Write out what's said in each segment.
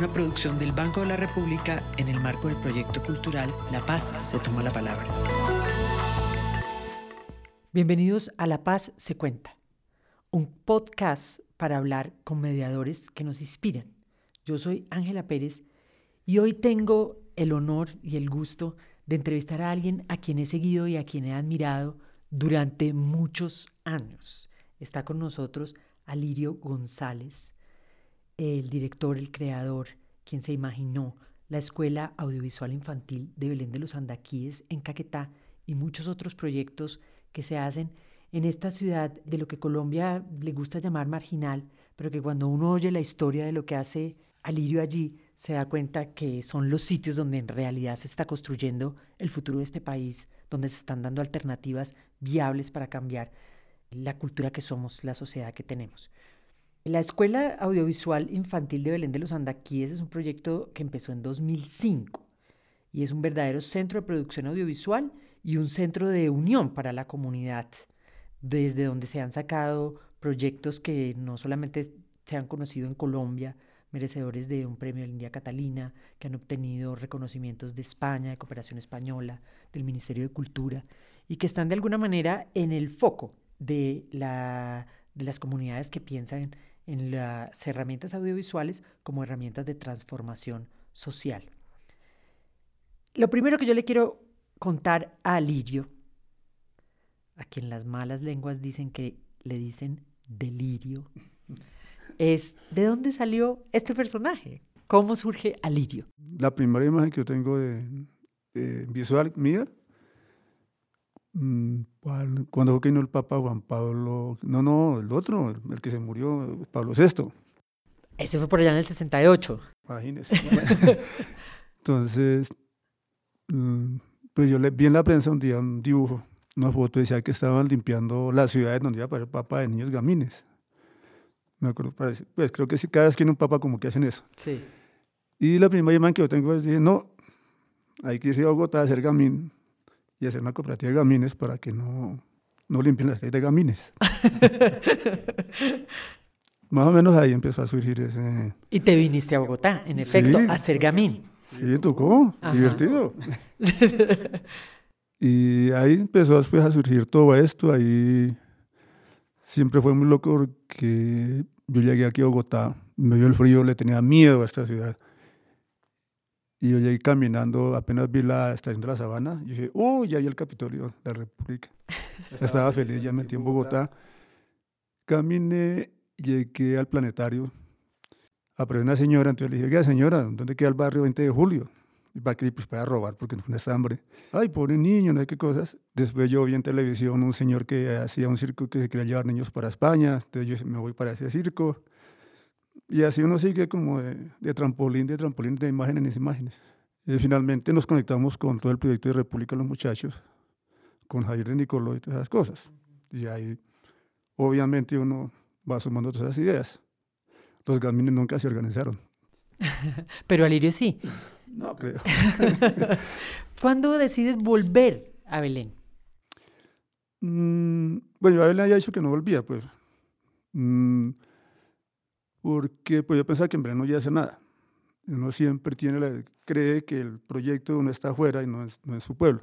una producción del Banco de la República en el marco del proyecto cultural La Paz se toma la palabra. Bienvenidos a La Paz se cuenta, un podcast para hablar con mediadores que nos inspiran. Yo soy Ángela Pérez y hoy tengo el honor y el gusto de entrevistar a alguien a quien he seguido y a quien he admirado durante muchos años. Está con nosotros Alirio González el director, el creador, quien se imaginó la Escuela Audiovisual Infantil de Belén de los Andaquíes en Caquetá y muchos otros proyectos que se hacen en esta ciudad de lo que Colombia le gusta llamar marginal, pero que cuando uno oye la historia de lo que hace Alirio allí, se da cuenta que son los sitios donde en realidad se está construyendo el futuro de este país, donde se están dando alternativas viables para cambiar la cultura que somos, la sociedad que tenemos. La Escuela Audiovisual Infantil de Belén de los Andaquíes es un proyecto que empezó en 2005 y es un verdadero centro de producción audiovisual y un centro de unión para la comunidad, desde donde se han sacado proyectos que no solamente se han conocido en Colombia, merecedores de un premio de la India Catalina, que han obtenido reconocimientos de España, de Cooperación Española, del Ministerio de Cultura, y que están de alguna manera en el foco de, la, de las comunidades que piensan en las herramientas audiovisuales como herramientas de transformación social. Lo primero que yo le quiero contar a Alirio, a quien las malas lenguas dicen que le dicen delirio, es de dónde salió este personaje, cómo surge Alirio. La primera imagen que yo tengo de, visual mía cuando fue que vino el Papa Juan Pablo, no, no, el otro, el, que se murió, Pablo VI. Ese fue por allá en el 68. Imagínese. Entonces, mm, pues yo le vi en la prensa un día un dibujo, una foto, decía que estaban limpiando las ciudades donde iba para el Papa de Niños Gamines. Me acuerdo, pues creo que sí, cada vez que viene un Papa como que hacen eso. Sí. Y la primera imagen que yo tengo es, dije, no, hay que irse a Bogotá a hacer gamín y hacer una cooperativa de gamines para que no, no limpien las calles de gamines. Más o menos ahí empezó a surgir ese... Y te viniste a Bogotá, en efecto, a hacer gamín. Sí, tocó, divertido. y ahí empezó después a surgir todo esto, ahí siempre fue muy loco porque yo llegué aquí a Bogotá, me dio el frío, le tenía miedo a esta ciudad. Y yo llegué caminando, apenas vi la estación de la Sabana, y dije, ¡oh, ya hay el Capitolio de la República! Estaba, feliz, ya metí en Bogotá. Caminé, llegué al planetario, apareció una señora, entonces le dije, ¿qué señora, ¿dónde queda el barrio 20 de julio? Y para que pues para robar, porque no fue hambre. Ay, pobre niño, no hay qué cosas. Después yo vi en televisión un señor que hacía un circo que quería llevar niños para España, entonces yo me voy para ese circo. Y así uno sigue como de, trampolín, de trampolín, de imágenes en imágenes. Y finalmente nos conectamos con todo el proyecto de República de los Muchachos, con Javier de Nicoló y todas esas cosas. Y ahí, obviamente, uno va sumando todas esas ideas. Los gamines nunca se organizaron. Pero Alirio sí. No creo. ¿Cuándo decides volver a Belén? Mm, bueno, yo a Belén había dicho que no volvía, pues. Mm, porque pues yo pensaba que en verano no ya hace nada. Uno siempre tiene la, cree que el proyecto de uno está afuera y no es, no es su pueblo.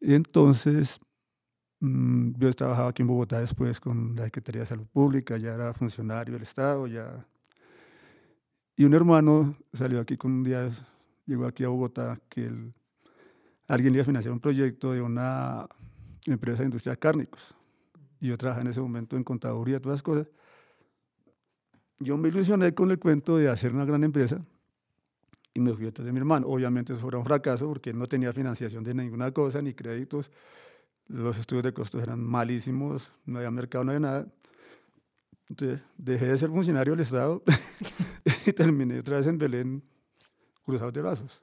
Entonces, mm, yo trabajaba aquí en Bogotá después con la Secretaría de Salud Pública, ya era funcionario del Estado, ya... Y un hermano salió aquí con un día, llegó aquí a Bogotá, que el, alguien iba a financiar un proyecto de una empresa de industria cárnicos. Y yo trabajaba en ese momento en contaduría, todas las cosas yo me ilusioné con el cuento de hacer una gran empresa y me fui detrás de mi hermano. Obviamente eso fue un fracaso porque él no tenía financiación de ninguna cosa, ni créditos. Los estudios de costos eran malísimos, no había mercado, no había nada. Entonces dejé de ser funcionario del Estado y terminé otra vez en Belén cruzados de brazos.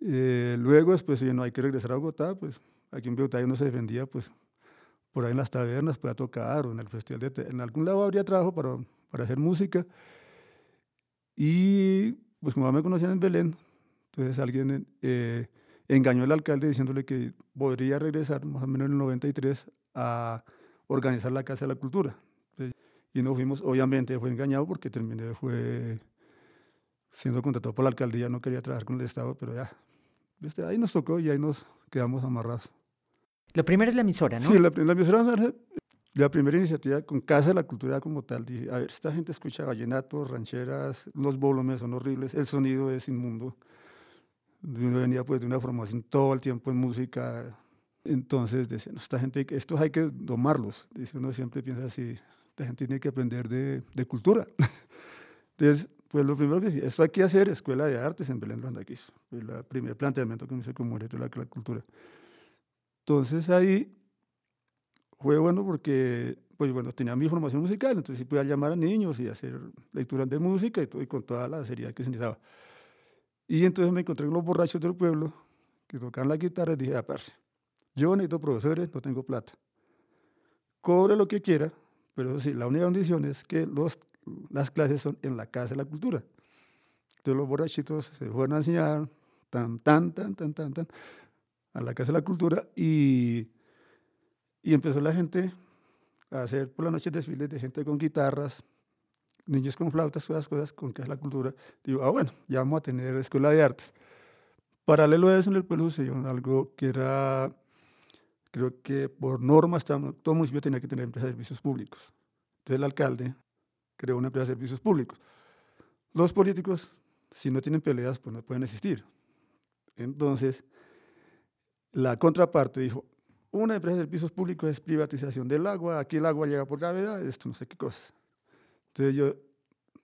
Eh, luego, después, si no hay que regresar a Bogotá, pues aquí en Bogotá uno se defendía, pues por ahí en las tabernas podía tocar o en el festival de... En algún lado habría trabajo para, para hacer música. Y pues como me conocían en Belén, entonces alguien eh, engañó al alcalde diciéndole que podría regresar más o menos en el 93 a organizar la Casa de la Cultura. y no fuimos, obviamente fue engañado porque terminé, fue siendo contratado por la alcaldía, no quería trabajar con el Estado, pero ya, ahí nos tocó y ahí nos quedamos amarrados. Lo primero es la emisora, ¿no? Sí, la, la emisora la primera iniciativa con Casa de la Cultura como tal, dije, a ver, esta gente escucha vallenatos, rancheras, los volúmenes son horribles, el sonido es inmundo. Uno venía pues de una formación todo el tiempo en música, entonces decía, esta gente, estos hay que domarlos. Dice uno siempre piensa así, esta gente tiene que aprender de, de cultura. Entonces, pues lo primero que decía, esto hay que hacer Escuela de Artes en Belén Randaquís. Fue el primer planteamiento que me hice de la, la cultura. Entonces ahí fue bueno porque, pues bueno, tenía mi formación musical, entonces sí podía llamar a niños y hacer lecturas de música y todo, y con toda la seriedad que se necesitaba. Y entonces me encontré con los borrachos del pueblo que tocaban la guitarra y dije, parce, yo necesito profesores, no tengo plata. Cobre lo que quiera, pero sí, la única condición es que los, las clases son en la Casa de la Cultura. Entonces los borrachitos se fueron a enseñar tan, tan, tan, tan, tan, tan, a la Casa de la Cultura y y empezó la gente a hacer por la noche desfiles de gente con guitarras, niños con flautas, todas las cosas con que es la cultura. Digo, ah, bueno, ya vamos a tener escuela de artes. Paralelo a eso, en el pueblo sucedió algo que era, creo que por norma, todo municipio tenía que tener empresa de servicios públicos. Entonces el alcalde creó una empresa de servicios públicos. Los políticos, si no tienen peleas, pues no pueden existir. Entonces, la contraparte dijo, una empresa de servicios públicos es privatización del agua, aquí el agua llega por gravedad, esto no sé qué cosas. Entonces yo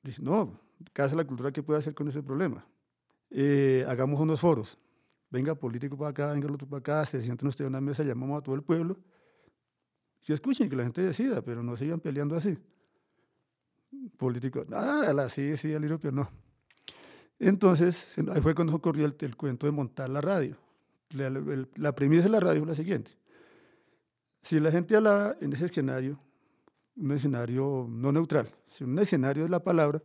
dije, no, ¿qué hace la cultura? ¿Qué puede hacer con ese problema? Eh, hagamos unos foros. Venga político para acá, venga el otro para acá, se sienten ustedes en una mesa, llamamos a todo el pueblo. Y escuchen, que la gente decida, pero no sigan peleando así. Político, ah, sí, sí, el europeo no. Entonces, ahí fue cuando ocurrió el, el cuento de montar la radio. La, la premisa de la radio fue la siguiente. Si la gente habla en ese escenario, un escenario no neutral, sino un escenario de la palabra,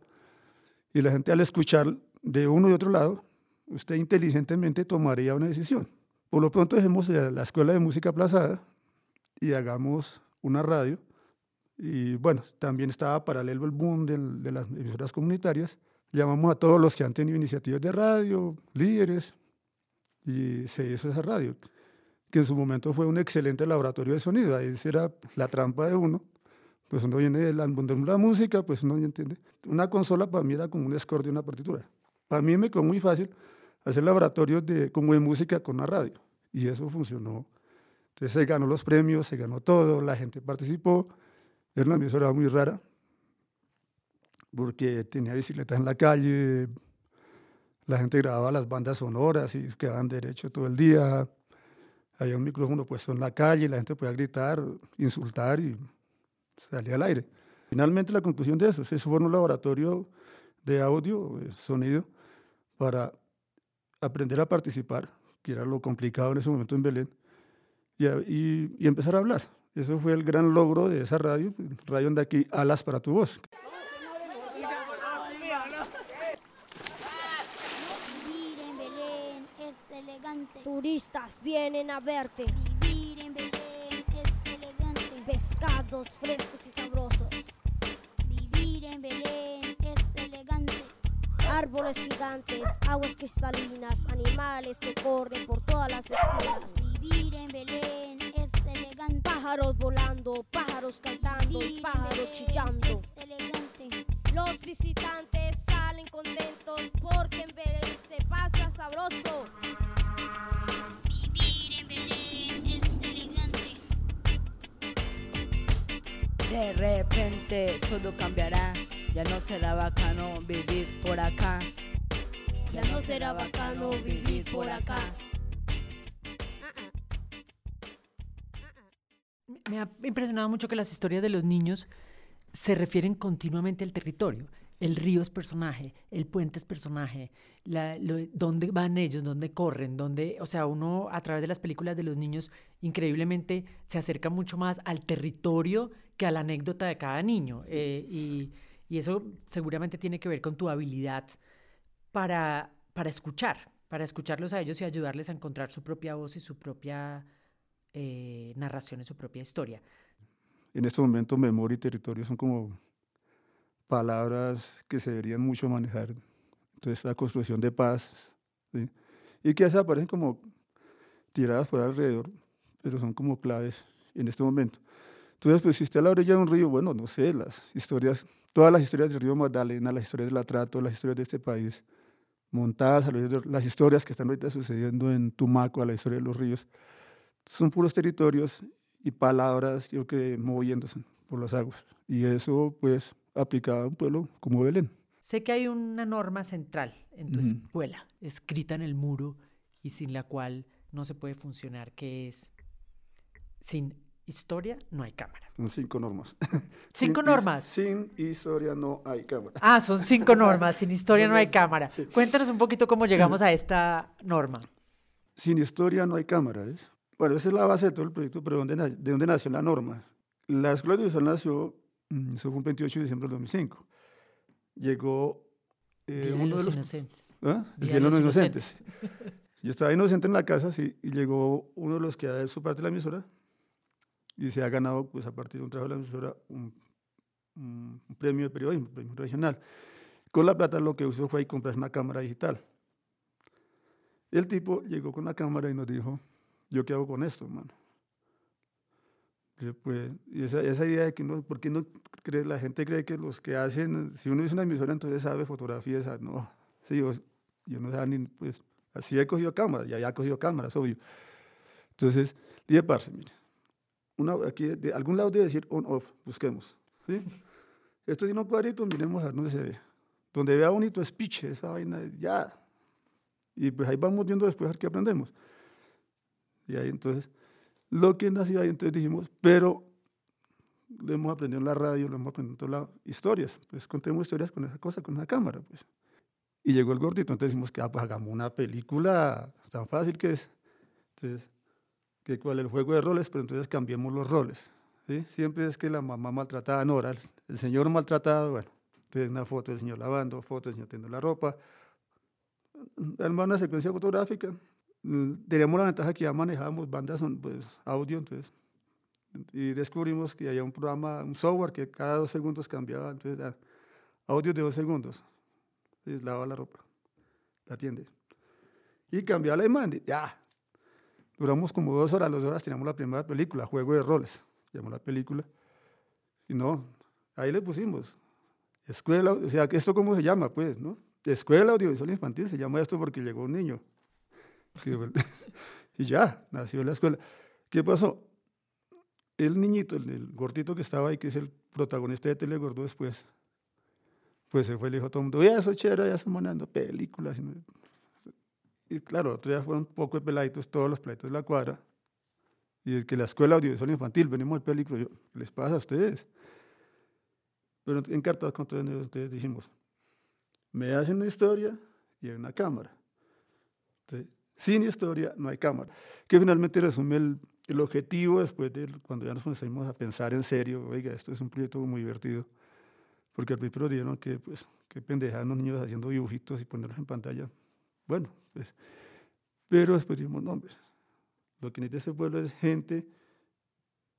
y la gente al escuchar de uno y otro lado, usted inteligentemente tomaría una decisión. Por lo pronto dejemos la escuela de música aplazada y hagamos una radio. Y bueno, también estaba paralelo el boom de las emisoras comunitarias. Llamamos a todos los que han tenido iniciativas de radio, líderes, y se hizo esa radio que en su momento fue un excelente laboratorio de sonido. Ahí era la trampa de uno. Pues uno viene de la, de la música, pues uno ya entiende. Una consola para mí era como un score de una partitura. Para mí me quedó muy fácil hacer laboratorios de, como de música con la radio. Y eso funcionó. Entonces se ganó los premios, se ganó todo, la gente participó. Era una emisora muy rara, porque tenía bicicletas en la calle, la gente grababa las bandas sonoras y quedaban derecho todo el día había un micrófono puesto en la calle, la gente podía gritar, insultar y salía al aire. Finalmente la conclusión de eso, se fue un laboratorio de audio, sonido, para aprender a participar, que era lo complicado en ese momento en Belén, y, y, empezar a hablar. Eso fue el gran logro de esa radio, Radio de aquí, Alas para tu voz. Turistas vienen a verte. Vivir en Belén es elegante. Pescados frescos y sabrosos. Vivir en Belén es elegante. Árboles gigantes, aguas cristalinas, animales que corren por todas las esquinas. Vivir en Belén es elegante. Pájaros volando, pájaros cantando, pájaros chillando. Es elegante. Los visitantes salen contentos porque en Belén se pasa sabroso. De repente todo cambiará, ya no será bacano vivir por acá. Ya, no será bacano vivir por acá. Me ha impresionado mucho que las historias de los niños se refieren continuamente al territorio. El río es personaje, el puente es personaje, la, lo- dónde van ellos, dónde corren, dónde, o sea, uno a través de las películas de los niños increíblemente se acerca mucho más al territorio que a la anécdota de cada niño. eh, y, y eso seguramente tiene que ver con tu habilidad para, para escuchar, para escucharlos a ellos y ayudarles a encontrar su propia voz y su propia eh, narración y su propia historia. En este momento, memoria y territorio son como palabras que se deberían mucho manejar. Entonces, la construcción de paz, ¿sí? y que se aparecen como tiradas por alrededor, pero son como claves en este momento. Entonces, pues si esté a la orilla de un río, bueno, no sé, las historias, todas las historias del río Magdalena, las historias del Atrato, las historias de este país, montadas a lo largo de las historias que están ahorita sucediendo en Tumaco, a la historia de los ríos, son puros territorios y palabras, yo que moviéndose por las aguas. Y eso, pues, aplicado a un pueblo como Belén. Sé que hay una norma central en tu Ujú. escuela, escrita en el muro y sin la cual no se puede funcionar, que es sin historia no hay cámara. Son cinco normas. Cinco Sin normas. Sin historia no hay cámara. Ah, son cinco normas, sin historia no hay cámara. sí. Cuéntanos un poquito cómo llegamos a esta norma. Sin historia no hay cámara, ¿ves? Bueno, esa es la base de todo el proyecto, pero ¿dónde, ¿de dónde nació la norma? La Escuela Audiovisual nació, mm, eso fue un 28 de diciembre del 2005. Llegó eh, Día de uno de los inocentes. Día de los Inocentes. Inocentes. Yo estaba inocente en la casa, sí, y llegó uno de los que da su parte de la emisora y se ha ganado, pues a partir de un trabajo de la emisora, un, un- premio de periodismo, un premio regional. Con la plata lo que usó fue comprar una cámara digital. El tipo llegó con la cámara y nos dijo, ¿yo qué hago con esto, hermano? Pues, y esa, esa idea de que no, ¿por qué no cree, la gente cree que los que hacen, si uno es una emisora, entonces sabe fotografía, esa, no, sí, yo, yo no sabía ni, pues, así he cogido cámara, ya había cogido cámaras, obvio. Entonces, dije, parce, mire, una, aquí de algún lado debe decir on, off, busquemos, ¿sí? Esto tiene un cuadrito, miremos a dónde se ve. Donde vea bonito es piche, esa vaina, ya. Y pues ahí vamos viendo después a ver qué aprendemos. Y ahí entonces, lo que nació ahí, entonces dijimos, pero lo hemos aprendido en la radio, lo hemos aprendido en historias. Pues contemos historias con esa cosa, con esa cámara. Pues. Y llegó el gordito, entonces dijimos que ah, pues hagamos una película tan fácil que es. Entonces, que cuál el juego de roles, pero entonces cambiemos los roles. ¿sí? Siempre es que la mamá maltratada Nora, el, el señor maltratado, bueno, entonces una foto del señor lavando, foto del señor teniendo la ropa. Además, una secuencia fotográfica. Mm, Teníamos la ventaja que ya manejábamos bandas, pues, audio, entonces. Y descubrimos que había un programa, un software que cada dos segundos cambiaba, entonces, ah, audio de dos segundos. Entonces, lava la ropa, la atiende. Y cambiaba la imagen, ya. Duramos como dos horas, dos horas teníamos la primera película, Juego de Roles, llamó la película. Y no, ahí le pusimos. Escuela, o sea, ¿esto cómo se llama? Pues, ¿no? Escuela Audiovisual Infantil se llama esto porque llegó un niño. Y ya, nació la escuela. ¿Qué pasó? El niñito, el, gordito que estaba ahí, que es el protagonista de Telegordo después, pues se fue y le dijo a todo el mundo, ya eso es ya están mandando películas. Y, claro, otro día fueron un poco de peladitos, todos los peladitos de la cuadra, y el que la escuela audiovisual infantil, venimos de película, yo, ¿qué les pasa a ustedes? Pero en cartas con todos entonces dijimos, me hacen una historia y hay una cámara. Entonces, sin historia no hay cámara. Que finalmente resume el, el objetivo después de cuando ya nos pusimos a pensar en serio, oiga, esto es un proyecto muy divertido. Porque al principio dijeron que, pues, qué pendejadas los niños haciendo dibujitos y ponerlos en pantalla. Bueno, pues, pero después dijimos, no, hombre, lo que necesita ese pueblo es gente,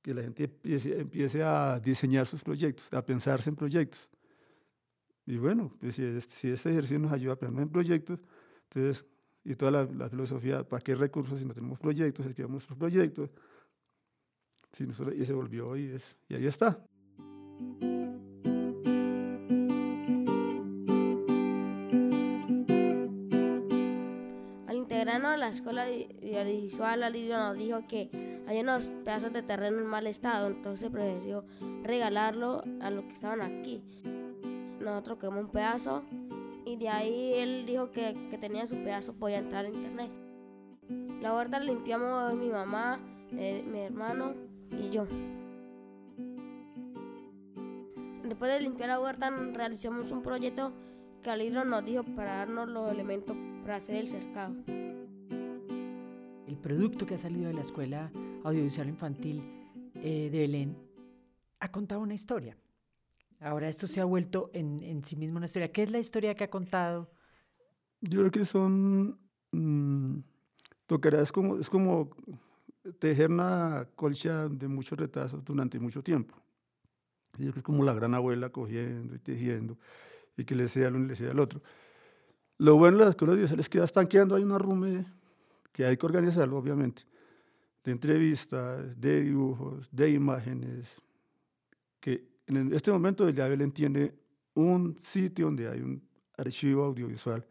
que la gente empiece, a diseñar sus proyectos, a pensarse en proyectos. Y bueno, pues si este, este ejercicio nos ayuda a aprender en proyectos, entonces, y toda la, filosofía, ¿para qué recursos si no tenemos proyectos? Escribamos nuestros proyectos. Y se volvió y, y ahí está. Escuela audiovisual, Alirio nos dijo que había unos pedazos de terreno en mal estado, entonces prefirió regalarlo a los que estaban aquí. Nosotros quemamos un pedazo y de ahí él dijo que, que tenía su pedazo, podía entrar a internet. La huerta la limpiamos mi mamá, eh, mi hermano y yo. Después de limpiar la huerta realizamos un proyecto que Aliro nos dijo para darnos los elementos para hacer el cercado. El producto que ha salido de la Escuela Audiovisual Infantil eh, de Belén ha contado una historia. Ahora esto se ha vuelto en, en, sí mismo una historia. ¿Qué es la historia que ha contado? Yo creo que son... Mmm, es como, es como tejer una colcha de muchos retazos durante mucho tiempo. Yo creo que es como la gran abuela cogiendo y tejiendo y que le sea al uno y le sea al otro. Lo bueno de las escuelas es que ya están quedando hay una rume que hay que organizarlo, obviamente, de entrevistas, de dibujos, de imágenes, que en este momento ya Belén tiene un sitio donde hay un archivo audiovisual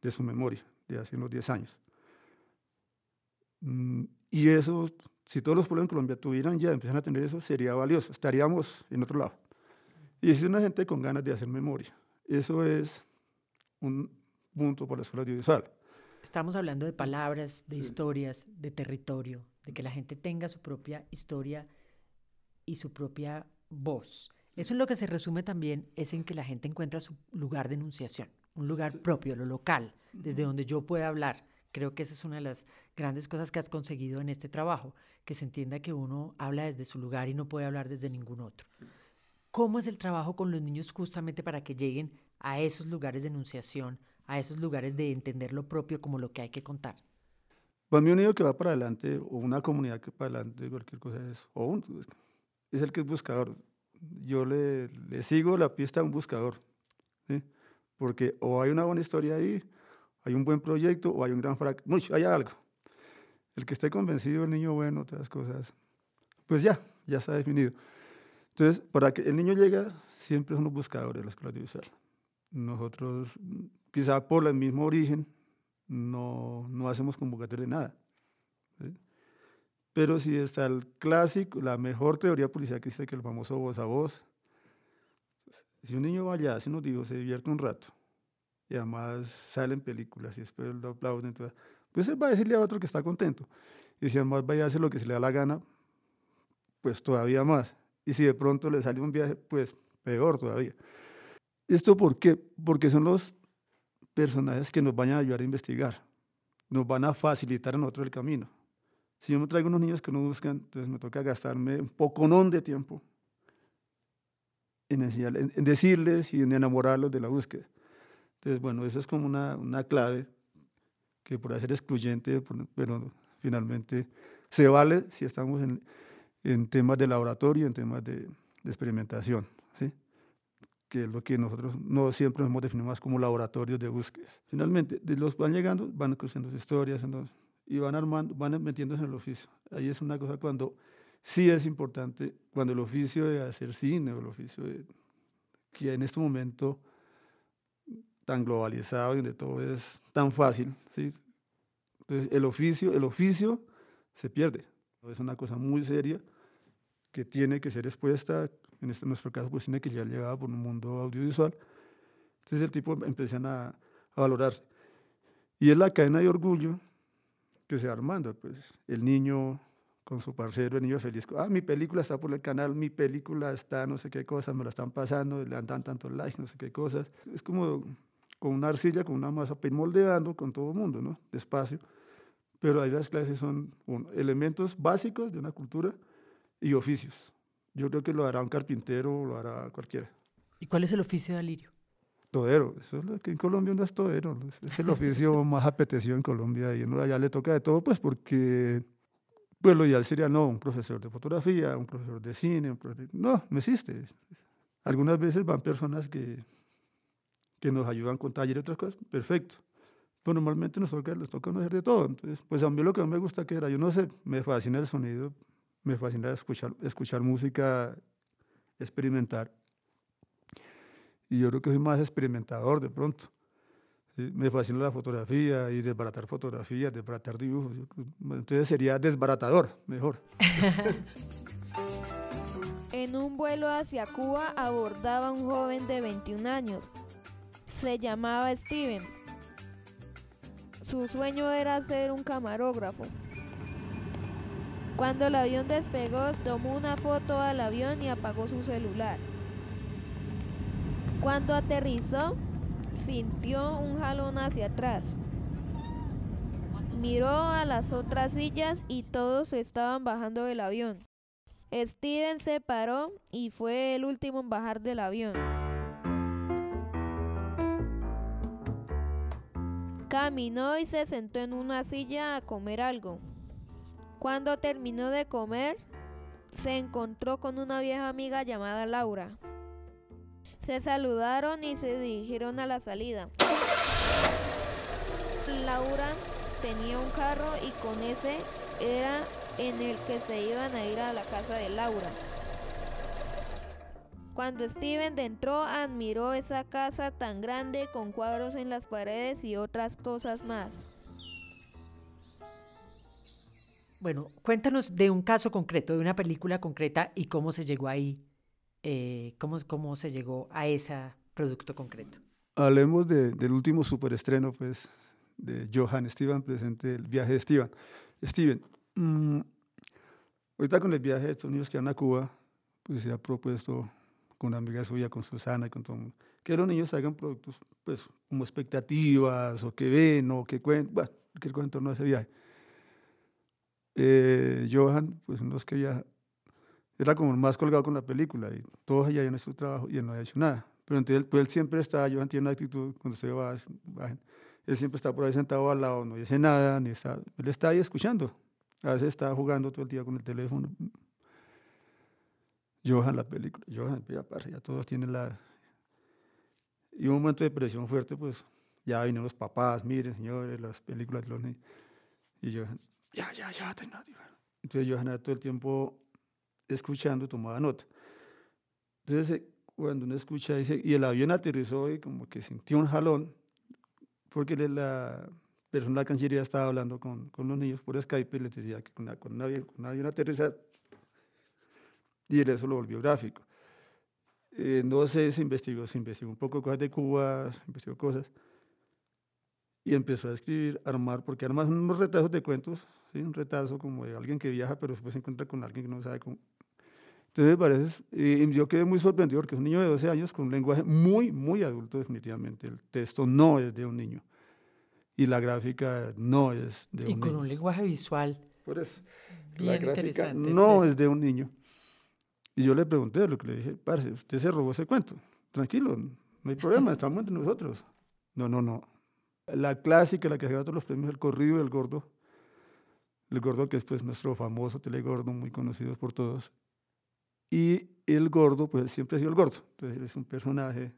de su memoria de hace unos 10 años. Mm, y eso, si todos los pueblos en Colombia tuvieran ya, empiezan a tener eso, sería valioso, estaríamos en otro lado. Y es una gente con ganas de hacer memoria. Eso es un punto para la escuela audiovisual. Estamos hablando de palabras, de historias, de territorio, de que la gente tenga su propia historia y su propia voz. Eso es lo que se resume también, es en que la gente encuentra su lugar de enunciación, un lugar propio, lo local, desde donde yo pueda hablar. Creo que esa es una de las grandes cosas que has conseguido en este trabajo, que se entienda que uno habla desde su lugar y no puede hablar desde ningún otro. ¿Cómo es el trabajo con los niños justamente para que lleguen a esos lugares de enunciación, a esos lugares de entender lo propio como lo que hay que contar? Para mí un niño que va para adelante o una comunidad que va para adelante, cualquier cosa es, o un, es el que es buscador. Yo le, le sigo la pista a un buscador, ¿sí? porque o hay una buena historia ahí, hay un buen proyecto o hay un gran fracaso, hay algo. El que esté convencido, el niño bueno, todas las cosas, pues ya, ya está definido. Entonces, para que el niño llegue, siempre son los buscadores la escuela. Nosotros, quizá por el mismo origen, no, no hacemos convocatoria de nada. Pero si está el clásico, la mejor teoría policial que dice que el famoso voz a voz, si un niño va allá, si nos digo, se divierte un rato, y además salen películas y después lo aplauden, pues él va a decirle a otro que está contento. Y si además vaya a hacer lo que se le da la gana, pues todavía más. Y si de pronto le sale un viaje, pues peor todavía. ¿Esto por qué? Porque son los personajes que nos van a ayudar a investigar, nos van a facilitar a nosotros el camino. Si yo me traigo unos niños que no buscan, entonces me toca gastarme un poco de tiempo en, en, decirles y en enamorarlos de la búsqueda. Entonces, bueno, eso es como una, una clave que por ser excluyente, pero finalmente se vale si estamos en, en temas de laboratorio, en temas de, de experimentación. Que es lo que nosotros no siempre hemos definido más como laboratorios de búsqueda. Finalmente, de los van llegando, van sus historias y van armando, van metiéndose en el oficio. Ahí es una cosa cuando sí es importante, cuando el oficio de hacer cine o el oficio de, que en este momento tan globalizado y donde todo es tan fácil, ¿sí? Entonces el oficio, el oficio se pierde. Es una cosa muy seria que tiene que ser expuesta, en este, nuestro caso, pues tiene que ya llegado por un mundo audiovisual. Entonces el tipo empiezan a, a valorarse. Y es la cadena de orgullo que se va armando, pues el niño con su parcero, el niño feliz, ah, mi película está por el canal, mi película está no sé qué cosas, me la están pasando, le dan tantos likes, no sé qué cosas. Es como con una arcilla, con una masa, pues, moldeando con todo el mundo, ¿no? Despacio. Pero ahí las clases son elementos básicos de una cultura y oficios. Yo creo que lo hará un carpintero lo hará cualquiera. ¿Y cuál es el oficio de Alirio? Todero. Eso es lo que en Colombia no es todero. Es el oficio más apetecido en Colombia y allá le toca de todo, pues porque pues lo ideal sería no, un profesor de fotografía, un profesor de cine, no, no existe. Algunas veces van personas que que nos ayudan con talleres y otras cosas, perfecto. Pero normalmente nos toca, les toca hacer de todo. Entonces, pues a mí lo que me gusta que era, yo no sé, me fascina el sonido, me fascina escuchar, escuchar música, experimentar. Y yo creo que soy más experimentador de pronto. Me fascina la fotografía y desbaratar fotografías, desbaratar dibujos. Entonces sería desbaratador, mejor. en un vuelo hacia Cuba abordaba un joven de 21 años se llamaba Steven. Su sueño era ser un camarógrafo. Cuando el avión despegó, tomó una foto al avión y apagó su celular. Cuando aterrizó, sintió un jalón hacia atrás. Miró a las otras sillas y todos estaban bajando del avión. Steven se paró y fue el último en bajar del avión. Caminó y se sentó en una silla a comer algo. Cuando terminó de comer, se encontró con una vieja amiga llamada Laura. Se saludaron y se dirigieron a la salida. Laura tenía un carro y con ese era en el que se iban a ir a la casa de Laura. Cuando Steven entró, admiró esa casa tan grande con cuadros en las paredes y otras cosas más. Bueno, cuéntanos de un caso concreto, de una película concreta y cómo se llegó ahí, eh, cómo, cómo se llegó a ese producto concreto. Hablemos de- del último superestreno, pues, de Johann Steven, presente el viaje de Steven. Steven, mm, ahorita con el viaje de estos niños que van a Cuba, pues se ha propuesto con una amiga suya, con Susana y con todo el mundo, que los niños hagan productos, pues, como expectativas, o que ven, o que cuentan, bueno, cosa en torno a ese viaje. Eh, Johan, pues, no es que ya era como el más colgado con la película, y todos allá en su trabajo, y él no había hecho nada. Pero entonces, pues él siempre está, Johan tiene una actitud, cuando se va, bajen, él siempre está por ahí sentado al lado, no dice nada, ni está, él está ahí escuchando. A veces está jugando todo el día con el teléfono. Johan, la película, Johan, ya, ya todos tienen la... Y un momento de presión fuerte, pues ya vienen los papás, miren, señores, las películas de los niños. Y Johan, ya, ya, ya, Johan. Entonces era todo el tiempo escuchando, tomaba nota. Entonces, eh, cuando uno escucha, dice, y el avión aterrizó y como que sintió un jalón, porque la persona de la Cancillería estaba hablando con, con los niños por Skype y les decía que con, una- con un avión, con un y eso lo volvió gráfico. Eh, no sé, se investigó, se investigó un poco cosas de Cuba, se investigó cosas, y empezó a escribir, armar, porque armas unos retazos de cuentos, ¿sí? un retazo como de alguien que viaja, pero después se encuentra con alguien que no sabe cómo. Entonces, me parece, y yo quedé muy sorprendido porque es un niño de 12 años con un lenguaje muy, muy adulto, definitivamente. El texto no es de un niño y la gráfica no es de Y un con niño. un lenguaje visual Por eso, la bien gráfica interesante. no sí. es de un niño. Y yo le pregunté, lo que le dije, parce, usted se robó ese cuento. Tranquilo, no hay problema, estamos entre nosotros. No, no, no. La clásica, la que se todos los premios, el corrido del gordo. El gordo que es pues nuestro famoso telegordo, muy conocido por todos. Y el gordo, pues siempre ha sido el gordo. Entonces es un personaje.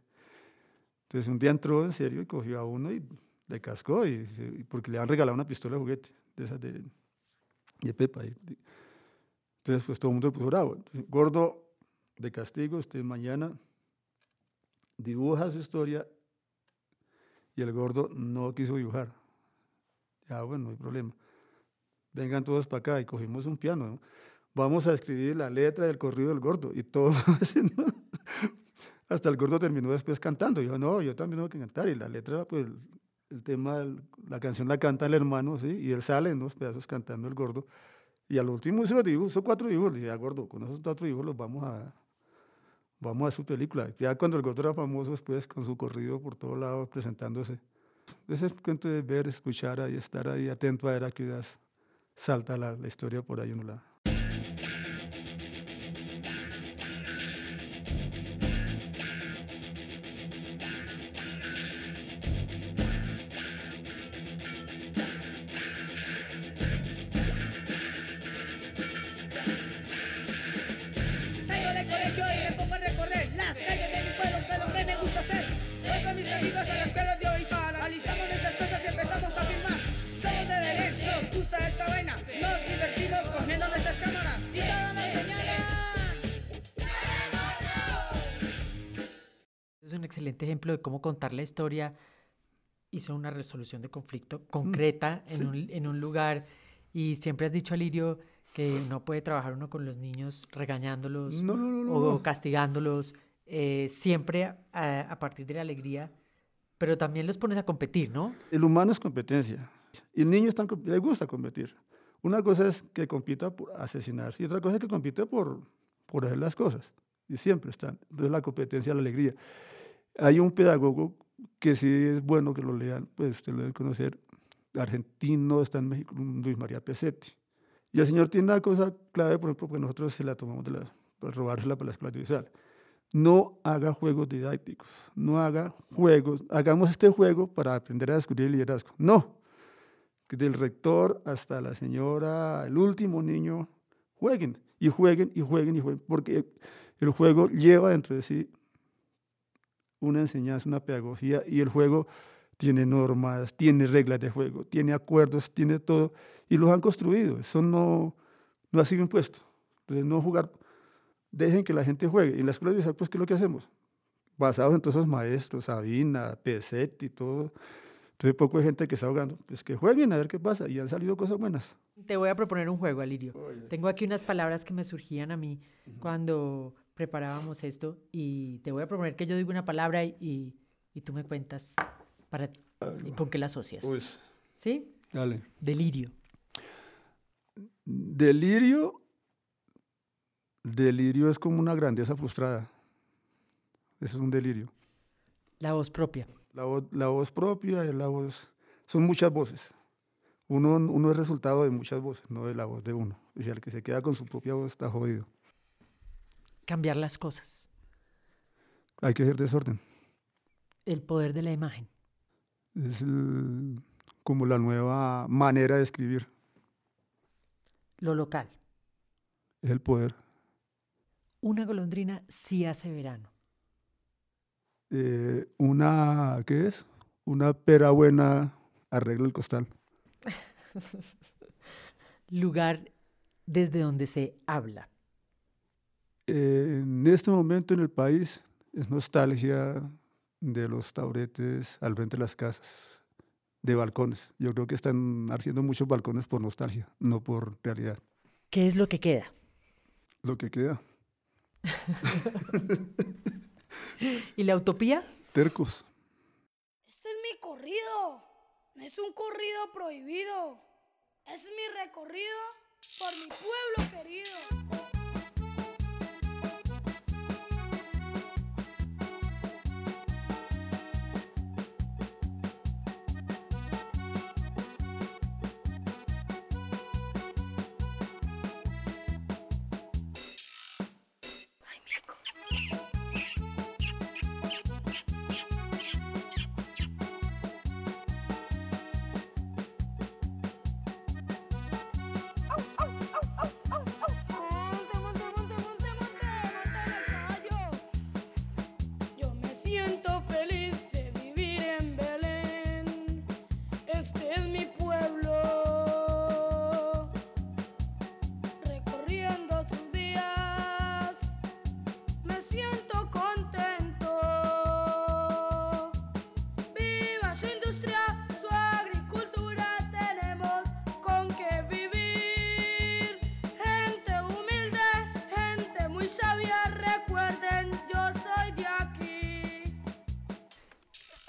Entonces un día entró en serio y cogió a uno y le cascó, y, porque le han regalado una pistola de juguete, de esas de, Pepa. entonces, pues todo el mundo puso bravo. Gordo, de castigo, usted mañana dibuja su historia y el gordo no quiso dibujar. Ya, bueno, no hay problema. Vengan todos para acá y cogimos un piano. ¿no? Vamos a escribir la letra del corrido del gordo. Y todo, haciendo- hasta el gordo terminó después cantando. Yo, no, yo también tengo que cantar. Y la letra, pues, el, tema, la canción la canta el hermano, ¿sí? Y él sale en unos pedazos cantando el gordo. Y al último hizo los dibujos, cuatro dibujos. Le dije, "Ah, gordo, con esos cuatro dibujos los vamos a, vamos a su película. Ya cuando el gordo era famoso, después con su corrido por todos lados presentándose. Ese cuento de ver, escuchar ahí, estar ahí atento a ver a qué horas salta la, historia por ahí uno la... excelente ejemplo de cómo contar la historia hizo una resolución de conflicto concreta en, un, en un lugar. Y siempre has dicho, Alirio, que no puede trabajar uno con los niños regañándolos No, no, no, o castigándolos, eh, siempre a, a partir de la alegría, pero también los pones a competir, ¿no? El humano es competencia. Y el niño está le gusta competir. Una cosa es que compita por asesinarse y otra cosa es que compite por, por hacer las cosas. Y siempre están. Entonces la competencia, la alegría. Hay un pedagogo que sí es bueno que lo lean, pues usted lo debe conocer, argentino, está en México, Luis María Pesetti. Y el señor tiene una cosa clave, por ejemplo, que nosotros se la tomamos de la, para robársela para la escuela audiovisual. No haga juegos didácticos, no haga juegos, hagamos este juego para aprender a descubrir el liderazgo. No, del rector hasta la señora, el último niño, jueguen y jueguen y jueguen y jueguen, porque el juego lleva dentro de sí una enseñanza, una pedagogía y el juego tiene normas, tiene reglas de juego, tiene acuerdos, tiene todo y los han construido. Eso no, no ha sido impuesto. Entonces, no jugar, dejen que la gente juegue. Y en la escuela de pues, ¿qué es lo que hacemos? Basados en todos esos maestros, Sabina, Pesetti y todo. Entonces, poco de gente que está jugando. Pues que jueguen a ver qué pasa. Y han salido cosas buenas. Te voy a proponer un juego, Alirio. Tengo aquí unas palabras que me surgían a mí cuando preparábamos esto. Y te voy a proponer que yo diga una palabra y, y tú me cuentas para, con qué la asocias. ¿Sí? Dale. Delirio. Delirio, delirio es como una grandeza frustrada. Eso es un delirio. La voz propia. La voz, la voz propia la voz. Son muchas voces. Uno, uno es resultado de muchas voces, no de la voz de uno. Y si el que se queda con su propia voz está jodido. Cambiar las cosas. Hay que hacer desorden. El poder de la imagen. Es el, como la nueva manera de escribir. Lo local. Es el poder. Una golondrina sí hace verano. Eh, una, ¿qué es? Una pera buena arregla el costal. Lugar desde donde se habla. Eh, en este momento en el país es nostalgia de los tauretes al frente de las casas de balcones. Yo creo que están haciendo muchos balcones por nostalgia, no por realidad. ¿Qué es lo que queda? Lo que queda. ¿Y la utopía? Tercos. Este es mi corrido. No es un corrido prohibido. Es mi recorrido por mi pueblo querido.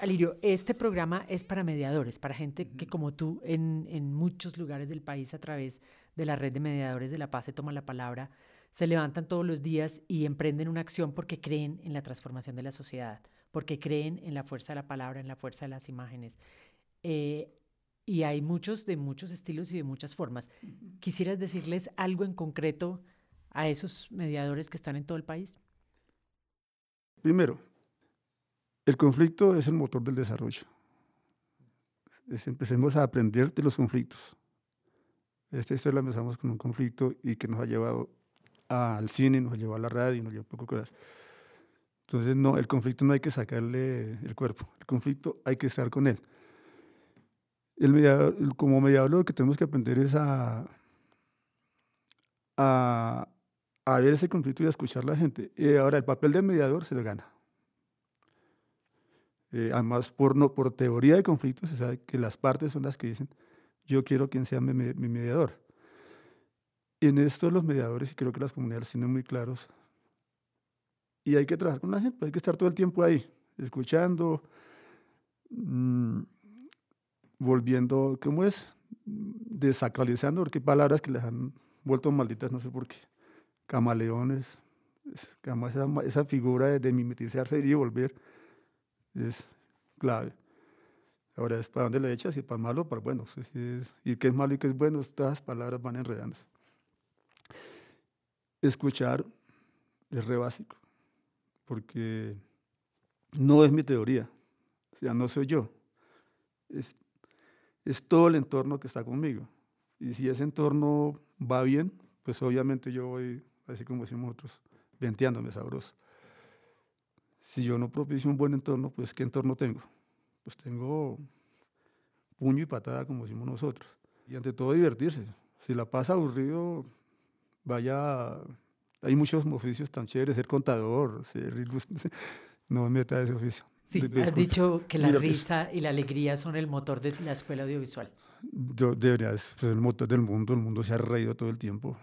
Alirio, este programa es para mediadores, para gente que como tú en, en, muchos lugares del país a través de la red de mediadores de la paz se toma la palabra, se levantan todos los días y emprenden una acción porque creen en la transformación de la sociedad, porque creen en la fuerza de la palabra, en la fuerza de las imágenes. Eh, y hay muchos de muchos estilos y de muchas formas. ¿Quisieras decirles algo en concreto a esos mediadores que están en todo el país? Primero, el conflicto es el motor del desarrollo. empecemos a aprender de los conflictos. Esta historia la empezamos con un conflicto y que nos ha llevado al cine, nos ha llevado a la radio, nos llevó a poco cosas. Entonces, no, el conflicto no hay que sacarle el cuerpo, el conflicto hay que estar con él. El como mediador lo que tenemos que aprender es a, a, ver ese conflicto y a escuchar a la gente. Y ahora, el papel del mediador se lo gana. Eh, además, por, no, por teoría de conflictos, se sabe que las partes son las que dicen, yo quiero quien sea mi, mi mediador. En esto los mediadores, y creo que las comunidades tienen muy claros, y hay que trabajar con la gente, hay que estar todo el tiempo ahí, escuchando, mmm, volviendo, ¿cómo es? Desacralizando, porque palabras que les han vuelto malditas, no sé por qué. Camaleones, esa, esa figura de, de mimetizarse y volver es clave. Ahora es para dónde le echas, y para malo o para bueno. y qué es malo y qué es bueno, estas palabras van enredando. Escuchar es re básico, porque no es mi teoría, o sea, no soy yo. Es, es todo el entorno que está conmigo. Y si ese entorno va bien, pues obviamente yo voy, así como decimos nosotros, venteándome sabroso. Si yo no propicio un buen entorno, pues ¿qué entorno tengo? Pues tengo puño y patada, como decimos nosotros. Y ante todo divertirse. Si la pasa aburrido, vaya... Hay muchos oficios tan chéveres, ser contador, ser... No me meta ese oficio. Sí, has dicho que la risa y la alegría son el motor de la escuela audiovisual. debería ser el motor del mundo, el mundo se ha reído todo el tiempo.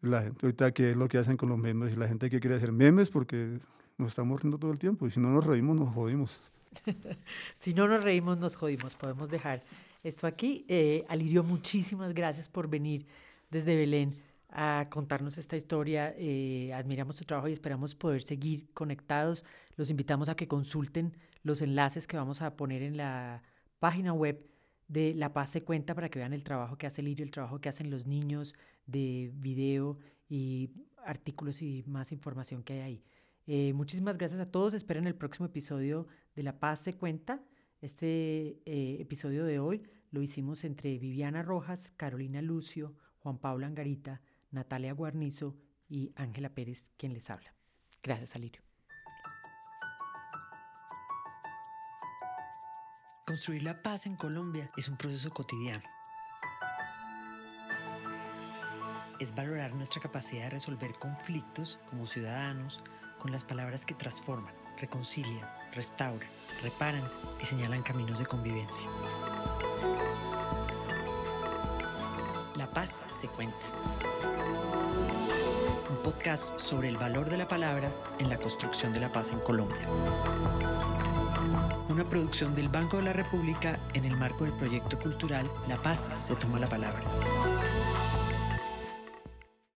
La gente, ahorita, ¿qué es lo que hacen con los memes? Y la gente que quiere hacer memes porque nos estamos riendo todo el tiempo. Y si no nos reímos, nos jodimos. si no nos reímos, nos jodimos. Podemos dejar esto aquí. Eh, Alirio, muchísimas gracias por venir desde Belén a contarnos esta historia. Eh, admiramos tu trabajo y esperamos poder seguir conectados. Los invitamos a que consulten los enlaces que vamos a poner en la página web de La Paz se cuenta para que vean el trabajo que hace Lirio, el trabajo que hacen los niños de video y artículos y más información que hay ahí. Eh, muchísimas gracias a todos. Esperen el próximo episodio de La Paz se cuenta. Este eh, episodio de hoy lo hicimos entre Viviana Rojas, Carolina Lucio, Juan Pablo Angarita, Natalia Guarnizo y Ángela Pérez, quien les habla. Gracias, Alirio. Construir la paz en Colombia es un proceso cotidiano. Es valorar nuestra capacidad de resolver conflictos como ciudadanos con las palabras que transforman, reconcilian, restauran, reparan y señalan caminos de convivencia. La paz se cuenta. Un podcast sobre el valor de la palabra en la construcción de la paz en Colombia una producción del Banco de la República en el marco del proyecto cultural La Paz se toma la palabra.